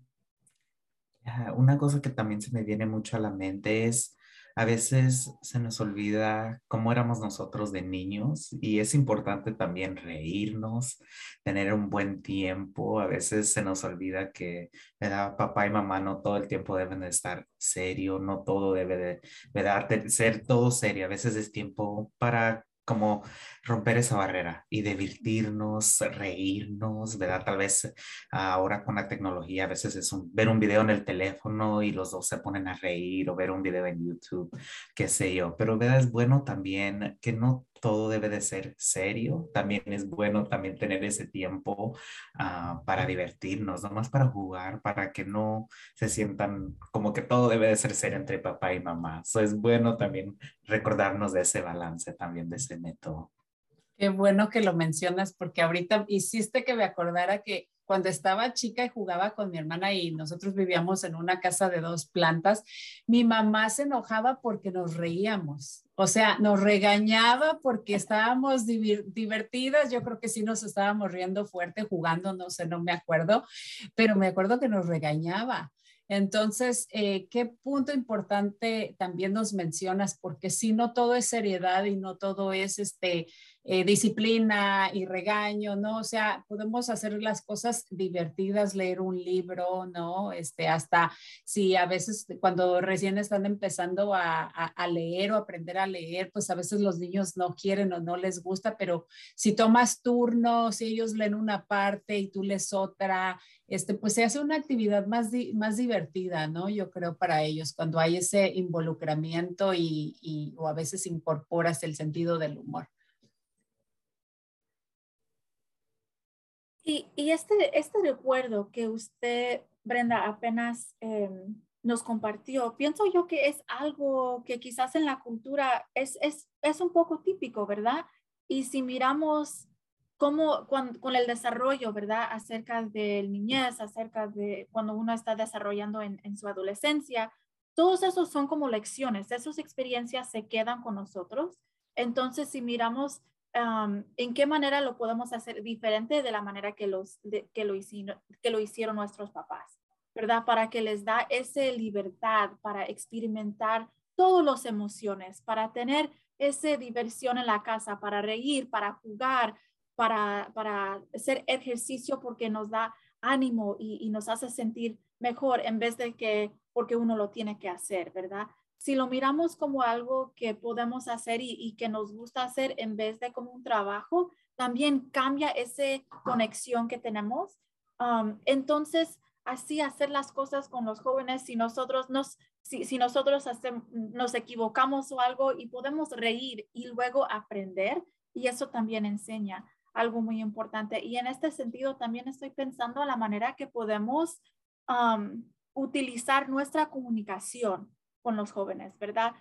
Una cosa que también se me viene mucho a la mente es a veces se nos olvida cómo éramos nosotros de niños y es importante también reírnos, tener un buen tiempo. A veces se nos olvida que papá y mamá no todo el tiempo deben de estar serio, no todo debe de, de ser todo serio. A veces es tiempo para como romper esa barrera y divertirnos, reírnos, ¿verdad? Tal vez ahora con la tecnología a veces es ver un video en el teléfono y los dos se ponen a reír o ver un video en YouTube, qué sé yo, pero ¿verdad? Es bueno también que no todo debe de ser serio, también es bueno también tener ese tiempo ah, para divertirnos, nomás para jugar, para que no se sientan como que todo debe de ser serio entre papá y mamá. Eso es bueno también recordarnos de ese balance también, de ese método. Qué bueno que lo mencionas porque ahorita hiciste que me acordara que cuando estaba chica y jugaba con mi hermana y nosotros vivíamos en una casa de dos plantas, mi mamá se enojaba porque nos reíamos. O sea, nos regañaba porque estábamos divertidas. Yo creo que sí nos estábamos riendo fuerte jugando, no sé, no me acuerdo, pero me acuerdo que nos regañaba. Entonces, eh, ¿qué punto importante también nos mencionas? Porque si no todo es seriedad y no todo es este, eh, disciplina y regaño, ¿no? O sea, podemos hacer las cosas divertidas, leer un libro, ¿no? Este, hasta si a veces cuando recién están empezando a, a, leer o aprender a leer, pues a veces los niños no quieren o no les gusta, pero si tomas turnos, si ellos leen una parte y tú lees otra, este, pues se hace una actividad más, más divertida, ¿no? Yo creo para ellos, cuando hay ese involucramiento y, y o a veces incorporas el sentido del humor. Y, este, este recuerdo que usted, Brenda, apenas em, nos compartió, pienso yo que es algo que quizás en la cultura es, es, es un poco típico, ¿verdad? Y si miramos cómo con, el desarrollo, ¿verdad? Acerca del niñez, acerca de cuando uno está desarrollando en, en su adolescencia, todos esos son como lecciones, esas experiencias se quedan con nosotros. Entonces, si miramos en qué manera lo podemos hacer diferente de la manera que, los, que, lo hicieron, que lo hicieron nuestros papás, ¿verdad? Para que les da esa libertad para experimentar todas las emociones, para tener esa diversión en la casa, para reír, para jugar, para, para hacer ejercicio porque nos da ánimo y, y nos hace sentir mejor en vez de que porque uno lo tiene que hacer, ¿verdad? Si lo miramos como algo que podemos hacer y, que nos gusta hacer en vez de como un trabajo, también cambia esa conexión que tenemos. Um, entonces, así hacer las cosas con los jóvenes, si nosotros nos, si, nosotros nos equivocamos o algo y podemos reír y luego aprender, y eso también enseña algo muy importante. Y en este sentido, también estoy pensando en la manera que podemos um, utilizar nuestra comunicación con los jóvenes, ¿verdad?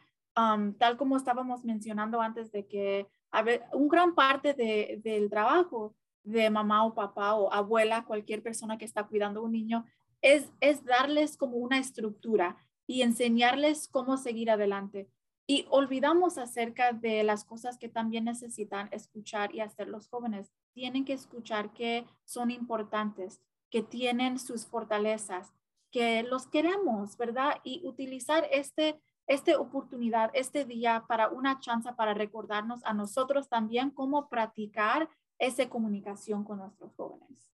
tal como estábamos mencionando antes de que a ver, un gran parte de, del trabajo de mamá o papá o abuela, cualquier persona que está cuidando a un niño, es, es darles como una estructura y enseñarles cómo seguir adelante. Y olvidamos acerca de las cosas que también necesitan escuchar y hacer los jóvenes. Tienen que escuchar que son importantes, que tienen sus fortalezas, que los queremos, ¿verdad? Y utilizar este, esta oportunidad, este día para una chance para recordarnos a nosotros también cómo practicar esa comunicación con nuestros jóvenes.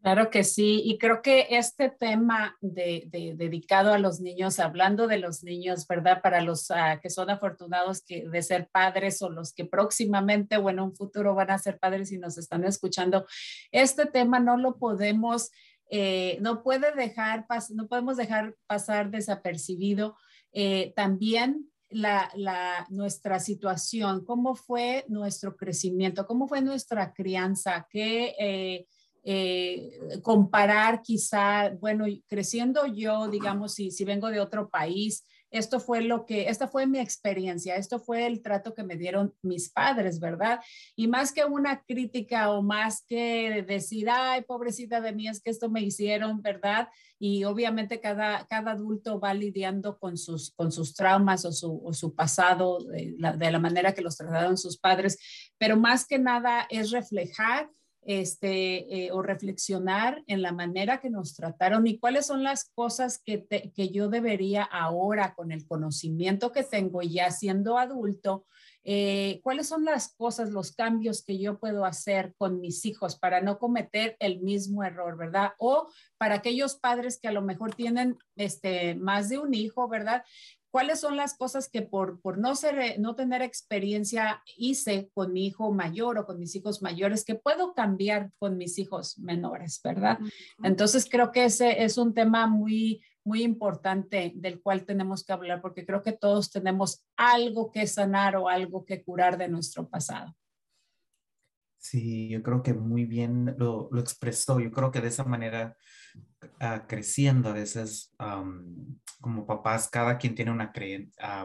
Claro que sí, y creo que este tema de, dedicado a los niños, hablando de los niños, ¿verdad? Para los ah, que son afortunados que, de ser padres o los que próximamente o en un futuro van a ser padres y nos están escuchando, este tema no lo podemos eh, no puede dejar, no podemos dejar pasar desapercibido eh, también la, nuestra situación, cómo fue nuestro crecimiento, cómo fue nuestra crianza, qué eh, comparar quizá, bueno, creciendo yo, digamos, si, si vengo de otro país, esto fue lo que, esta fue mi experiencia, esto fue el trato que me dieron mis padres, ¿verdad? Y más que una crítica o más que decir, ay, pobrecita de mí, es que esto me hicieron, ¿verdad? Y obviamente cada, cada adulto va lidiando con sus, con sus traumas o su, su pasado de la, de la manera que los trataron sus padres, pero más que nada es reflejar este, eh, o reflexionar en la manera que nos trataron y cuáles son las cosas que, que yo debería ahora con el conocimiento que tengo ya siendo adulto, eh, cuáles son las cosas, los cambios que yo puedo hacer con mis hijos para no cometer el mismo error, ¿verdad? O para aquellos padres que a lo mejor tienen este, más de un hijo, ¿verdad? Cuáles son las cosas que por, por no, ser, no tener experiencia hice con mi hijo mayor o con mis hijos mayores que puedo cambiar con mis hijos menores, ¿verdad? Entonces creo que ese es un tema muy, muy importante del cual tenemos que hablar porque creo que todos tenemos algo que sanar o algo que curar de nuestro pasado. Sí, yo creo que muy bien lo, lo expresó. Yo creo que de esa manera uh, creciendo a veces um, como papás, cada quien tiene una,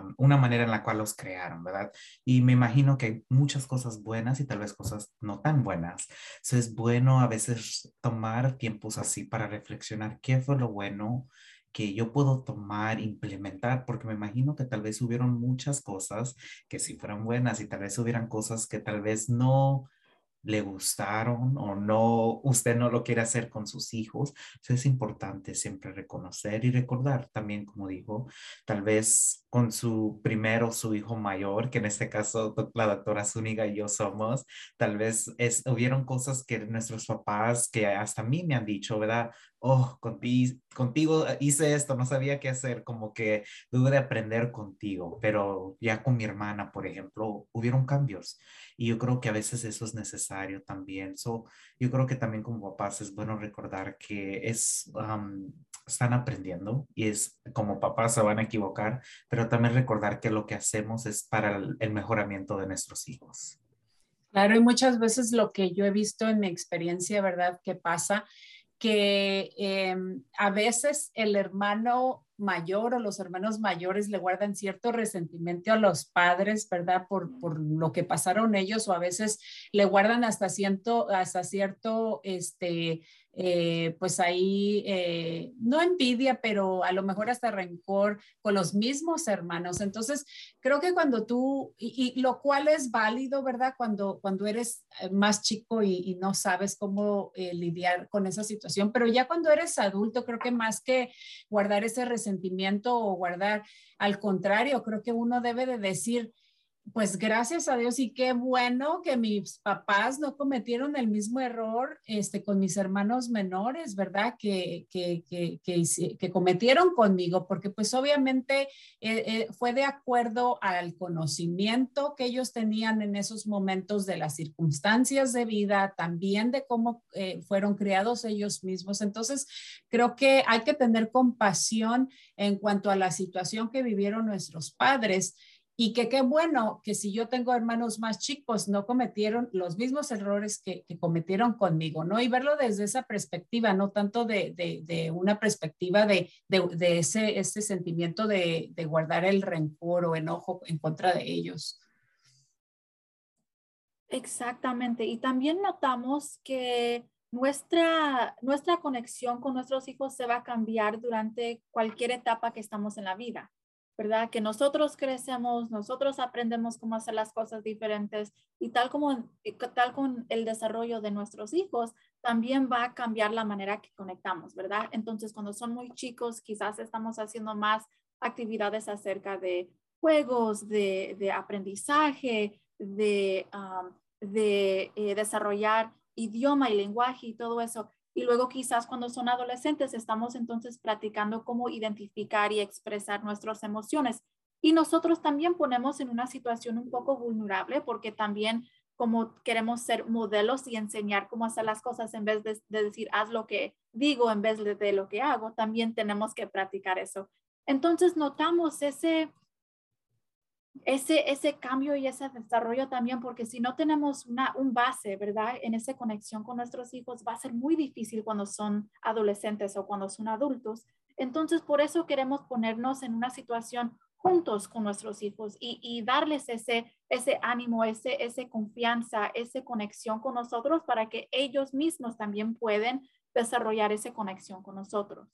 um, una manera en la cual los crearon, ¿verdad? Y me imagino que hay muchas cosas buenas y tal vez cosas no tan buenas. Entonces es bueno a veces tomar tiempos así para reflexionar qué fue lo bueno que yo puedo tomar, implementar, porque me imagino que tal vez hubieron muchas cosas que sí fueron buenas y tal vez hubieran cosas que tal vez no le gustaron o no, usted no lo quiere hacer con sus hijos. Eso es importante siempre reconocer y recordar también, como dijo, tal vez con su primero, su hijo mayor, que en este caso la doctora Zúñiga y yo somos, tal vez es, hubieron cosas que nuestros papás, que hasta a mí me han dicho, ¿verdad? Oh, contigo, contigo hice esto, no sabía qué hacer, como que tuve de aprender contigo, pero ya con mi hermana, por ejemplo, hubieron cambios y yo creo que a veces eso es necesario también. So, yo creo que también como papás es bueno recordar que es, están aprendiendo y es como papás se van a equivocar, pero también recordar que lo que hacemos es para el mejoramiento de nuestros hijos. Claro, y muchas veces lo que yo he visto en mi experiencia, ¿verdad? Que pasa que em, a veces el hermano mayor o los hermanos mayores le guardan cierto resentimiento a los padres, ¿verdad? Por, por lo que pasaron ellos o a veces le guardan hasta cierto, hasta cierto, este, eh, pues ahí, eh, no envidia, pero a lo mejor hasta rencor con los mismos hermanos. Entonces, creo que cuando tú, y, lo cual es válido, ¿verdad? Cuando, cuando eres eh, más chico y, no sabes cómo lidiar con esa situación, pero ya cuando eres adulto, creo que más que guardar ese resentimiento o guardar, al contrario, creo que uno debe de decir, pues gracias a Dios y qué bueno que mis papás no cometieron el mismo error este, con mis hermanos menores, ¿verdad? Que, que, que, que cometieron conmigo, porque pues obviamente eh, eh, fue de acuerdo al conocimiento que ellos tenían en esos momentos de las circunstancias de vida, también de cómo eh, fueron criados ellos mismos. Entonces, creo que hay que tener compasión en cuanto a la situación que vivieron nuestros padres y que qué bueno que si yo tengo hermanos más chicos no cometieron los mismos errores que, cometieron conmigo, ¿no? Y verlo desde esa perspectiva, no tanto de, de, una perspectiva de, de ese, ese, sentimiento de, guardar el rencor o enojo en contra de ellos. Exactamente. Y también notamos que nuestra, nuestra conexión con nuestros hijos se va a cambiar durante cualquier etapa que estamos en la vida. ¿Verdad? Que nosotros crecemos, nosotros aprendemos cómo hacer las cosas diferentes y tal como tal con el desarrollo de nuestros hijos, también va a cambiar la manera que conectamos, ¿verdad? Entonces, cuando son muy chicos, quizás estamos haciendo más actividades acerca de juegos, de, de aprendizaje, de, de eh, desarrollar idioma y lenguaje y todo eso. Y luego quizás cuando son adolescentes estamos entonces practicando cómo identificar y expresar nuestras emociones. Y nosotros también ponemos en una situación un poco vulnerable porque también como queremos ser modelos y enseñar cómo hacer las cosas en vez de, decir haz lo que digo en vez de, de, lo que hago, también tenemos que practicar eso. Entonces notamos ese, ese, ese cambio y ese desarrollo también, porque si no tenemos una un base, ¿verdad? En esa conexión con nuestros hijos, va a ser muy difícil cuando son adolescentes o cuando son adultos. Entonces, por eso queremos ponernos en una situación juntos con nuestros hijos y, y darles ese, ese ánimo, ese, ese confianza, esa conexión con nosotros para que ellos mismos también pueden desarrollar esa conexión con nosotros.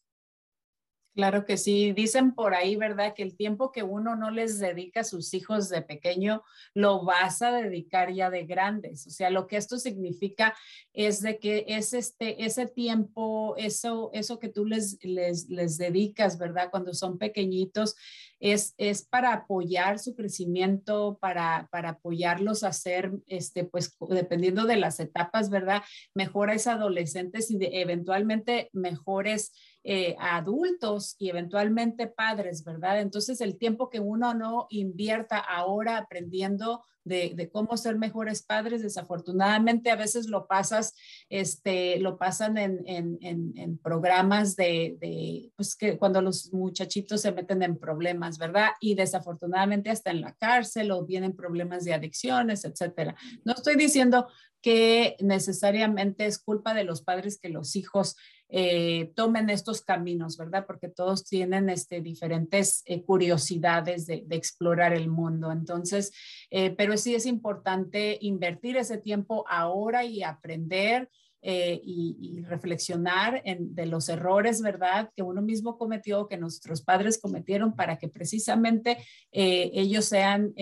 Claro que sí. Dicen por ahí, ¿verdad? Que el tiempo que uno no les dedica a sus hijos de pequeño, lo vas a dedicar ya de grandes. O sea, lo que esto significa es de que es este, ese tiempo, eso, eso que tú les, les, les dedicas, ¿verdad? Cuando son pequeñitos, es, es para apoyar su crecimiento, para, para apoyarlos a ser, este, pues, dependiendo de las etapas, ¿verdad? Mejores adolescentes y eventualmente mejores eh, adultos y eventualmente padres, ¿verdad? Entonces, el tiempo que uno no invierta ahora aprendiendo de, cómo ser mejores padres, desafortunadamente a veces lo pasas, este, lo pasan en, en, programas de, de, pues que cuando los muchachitos se meten en problemas, ¿verdad? Y desafortunadamente hasta en la cárcel o vienen problemas de adicciones, etcétera. No estoy diciendo que necesariamente es culpa de los padres que los hijos eh, tomen estos caminos, ¿verdad? Porque todos tienen este, diferentes eh, curiosidades de, explorar el mundo. Entonces, eh, pero sí es importante invertir ese tiempo ahora y aprender. y, reflexionar en, de los errores, ¿verdad? Que uno mismo cometió, que nuestros padres cometieron para que precisamente ellos sean,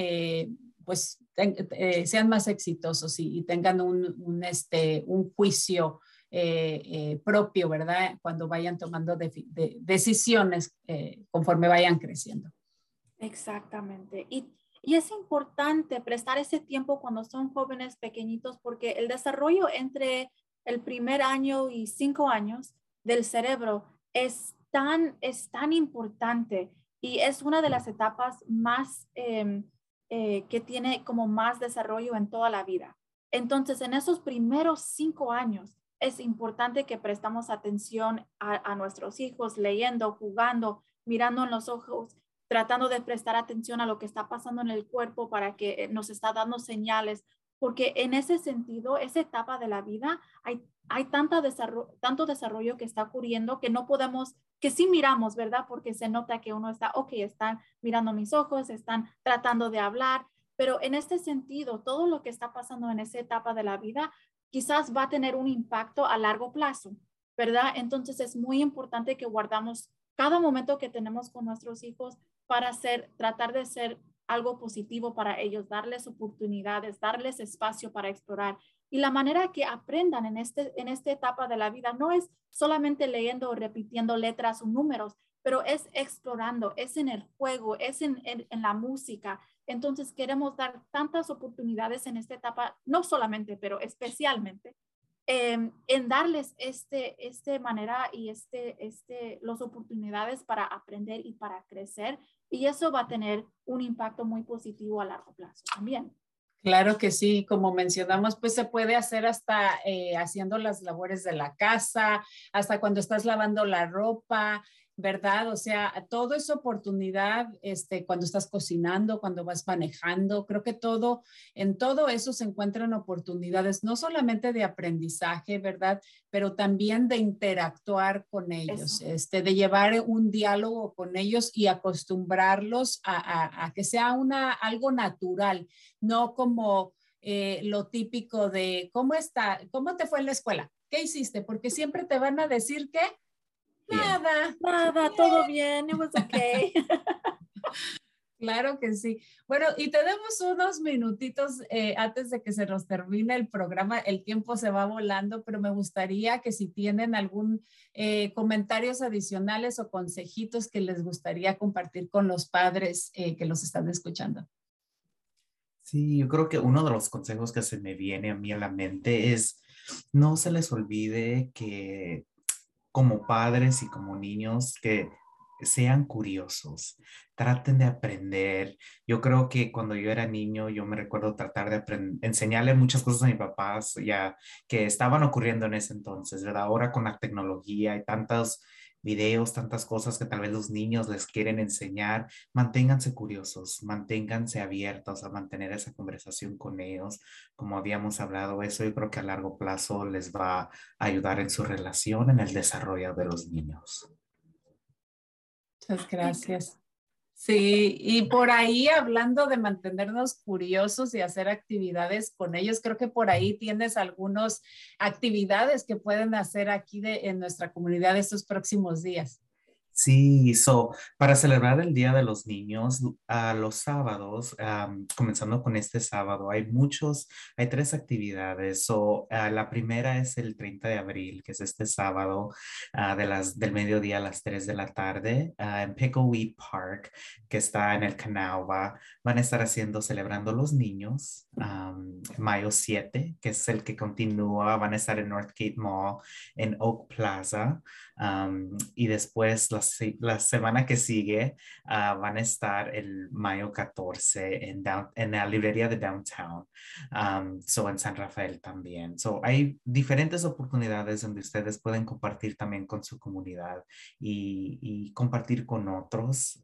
pues, sean más exitosos y, tengan un, un, este, un juicio eh, eh, propio, ¿verdad? Cuando vayan tomando decisiones eh, conforme vayan creciendo. Exactamente. Y, y es importante prestar ese tiempo cuando son jóvenes pequeñitos porque el desarrollo entre el primer año y cinco años del cerebro es tan, es tan importante y es una de las etapas más em, que tiene como más desarrollo en toda la vida. Entonces, en esos primeros cinco años, es importante que prestamos atención a, nuestros hijos, leyendo, jugando, mirando en los ojos, tratando de prestar atención a lo que está pasando en el cuerpo para que eh, nos está dando señales, porque en ese sentido, esa etapa de la vida, hay, hay tanta desarrollo, tanto desarrollo que está ocurriendo que no podemos, que sí miramos, ¿verdad? Porque se nota que uno está, ok, están mirando mis ojos, están tratando de hablar, pero en este sentido, todo lo que está pasando en esa etapa de la vida quizás va a tener un impacto a largo plazo, ¿verdad? Entonces es muy importante que guardamos cada momento que tenemos con nuestros hijos para hacer, tratar de ser algo positivo para ellos, darles oportunidades, darles espacio para explorar. Y la manera que aprendan en, este, en esta etapa de la vida no es solamente leyendo o repitiendo letras o números, pero es explorando, es en el juego, es en, en, la música. Entonces queremos dar tantas oportunidades en esta etapa, no solamente, pero especialmente, em, en darles este, este manera y este, este, las oportunidades para aprender y para crecer. Y eso va a tener un impacto muy positivo a largo plazo también. Claro que sí, como mencionamos, pues se puede hacer hasta eh, haciendo las labores de la casa, hasta cuando estás lavando la ropa, ¿verdad? O sea, todo es oportunidad, este, cuando estás cocinando, cuando vas manejando, creo que todo, en todo eso se encuentran oportunidades, no solamente de aprendizaje, ¿verdad? Pero también de interactuar con ellos, este, de llevar un diálogo con ellos y acostumbrarlos a, que sea una, algo natural, no como eh, lo típico de, ¿cómo está? ¿Cómo te fue en la escuela? ¿Qué hiciste? Porque siempre te van a decir que Nada. Nada, todo bien, it was okay. [laughs] Claro que sí. Bueno, y tenemos unos minutitos eh, antes de que se nos termine el programa. El tiempo se va volando, pero me gustaría que si tienen algún eh, comentarios adicionales o consejitos que les gustaría compartir con los padres eh, que los están escuchando. Sí, yo creo que uno de los consejos que se me viene a mí a la mente es no se les olvide que como padres y como niños que sean curiosos, traten de aprender. Yo creo que cuando yo era niño, yo me recuerdo tratar de enseñarle muchas cosas a mis papás ya que estaban ocurriendo en ese entonces, ¿verdad? Ahora con la tecnología y tantos videos, tantas cosas que tal vez los niños les quieren enseñar, manténganse curiosos, manténganse abiertos a mantener esa conversación con ellos. Como habíamos hablado, eso yo creo que a largo plazo les va a ayudar en su relación, en el desarrollo de los niños. Muchas gracias. Sí, y por ahí hablando de mantenernos curiosos y hacer actividades con ellos, creo que por ahí tienes algunas actividades que pueden hacer aquí de, en nuestra comunidad estos próximos días. Sí, so, para celebrar el Día de los Niños, a los sábados, comenzando con este sábado, hay muchos, hay tres actividades. So, ah, la primera es el 30 de abril, que es este sábado ah, de las, del mediodía a las 3 de la tarde ah, en Pickleweed Park, que está en el Canalba. Van a estar haciendo, celebrando los niños, mayo 7, que es el que continúa. Van a estar en Northgate Mall, en Oak Plaza y después la, semana que sigue ah, van a estar el mayo 14 en, en la librería de Downtown, so en San Rafael también. So hay diferentes oportunidades donde ustedes pueden compartir también con su comunidad y, y compartir con otros.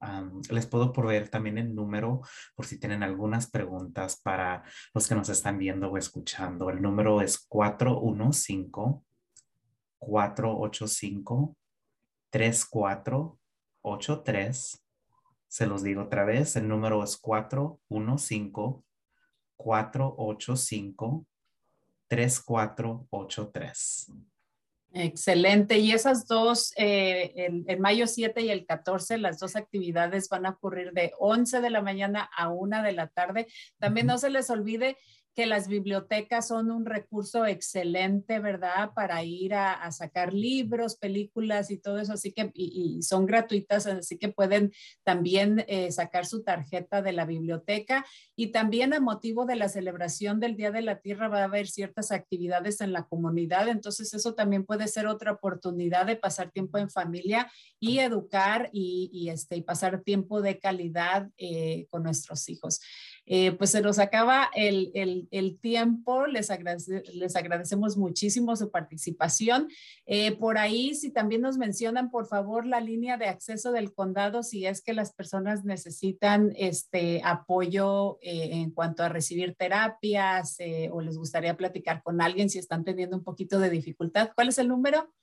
les puedo proveer también el número por si tienen algunas preguntas para los que nos están viendo o escuchando. El número es 415 485-3483. Se los digo otra vez, el número es 415-485-3483. Excelente. Y esas dos, eh, el, mayo 7 y el 14, las dos actividades van a ocurrir de 11 de la mañana a 1 de la tarde. También no se les olvide que las bibliotecas son un recurso excelente, ¿verdad? Para ir a, sacar libros, películas y todo eso, así que, y, son gratuitas, así que pueden también eh, sacar su tarjeta de la biblioteca. Y también a motivo de la celebración del Día de la Tierra va a haber ciertas actividades en la comunidad, entonces eso también puede ser otra oportunidad de pasar tiempo en familia y educar y, este, y pasar tiempo de calidad eh, con nuestros hijos. Eh, pues se nos acaba el, tiempo, les, les agradecemos muchísimo su participación. Eh, por ahí, si también nos mencionan, por favor, la línea de acceso del condado, si es que las personas necesitan este apoyo eh, en cuanto a recibir terapias o les gustaría platicar con alguien si están teniendo un poquito de dificultad. ¿Cuál es el número?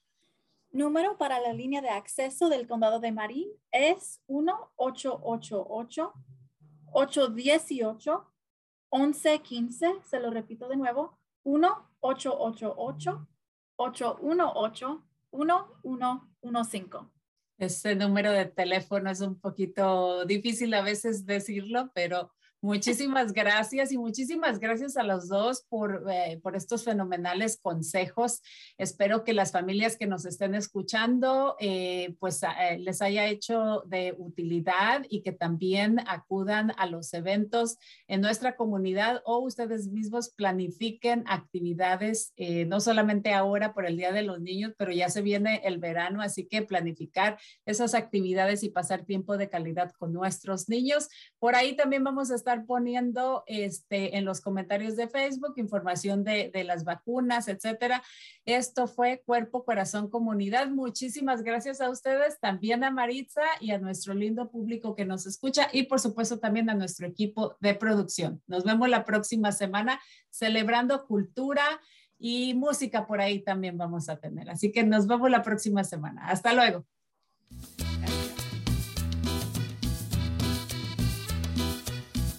Número para la línea de acceso del condado de Marín es 1888 818 1115, se lo repito de nuevo, 1-888-818-1115. Ese número de teléfono es un poquito difícil a veces decirlo, pero Muchísimas gracias y muchísimas gracias a los dos por, eh, por estos fenomenales consejos. Espero que las familias que nos estén escuchando eh, pues eh, les haya hecho de utilidad y que también acudan a los eventos en nuestra comunidad o ustedes mismos planifiquen actividades, no solamente ahora por el Día de los Niños, pero ya se viene el verano, así que planificar esas actividades y pasar tiempo de calidad con nuestros niños. Por ahí también vamos a estar poniendo este, en los comentarios de Facebook información de, de las vacunas, etcétera. Esto fue Cuerpo, Corazón, Comunidad. Muchísimas gracias a ustedes, también a Maritza y a nuestro lindo público que nos escucha y por supuesto también a nuestro equipo de producción. Nos vemos la próxima semana celebrando cultura y música por ahí también vamos a tener. Así que nos vemos la próxima semana. Hasta luego.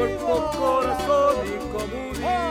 cuerpo, corazón y comunidad.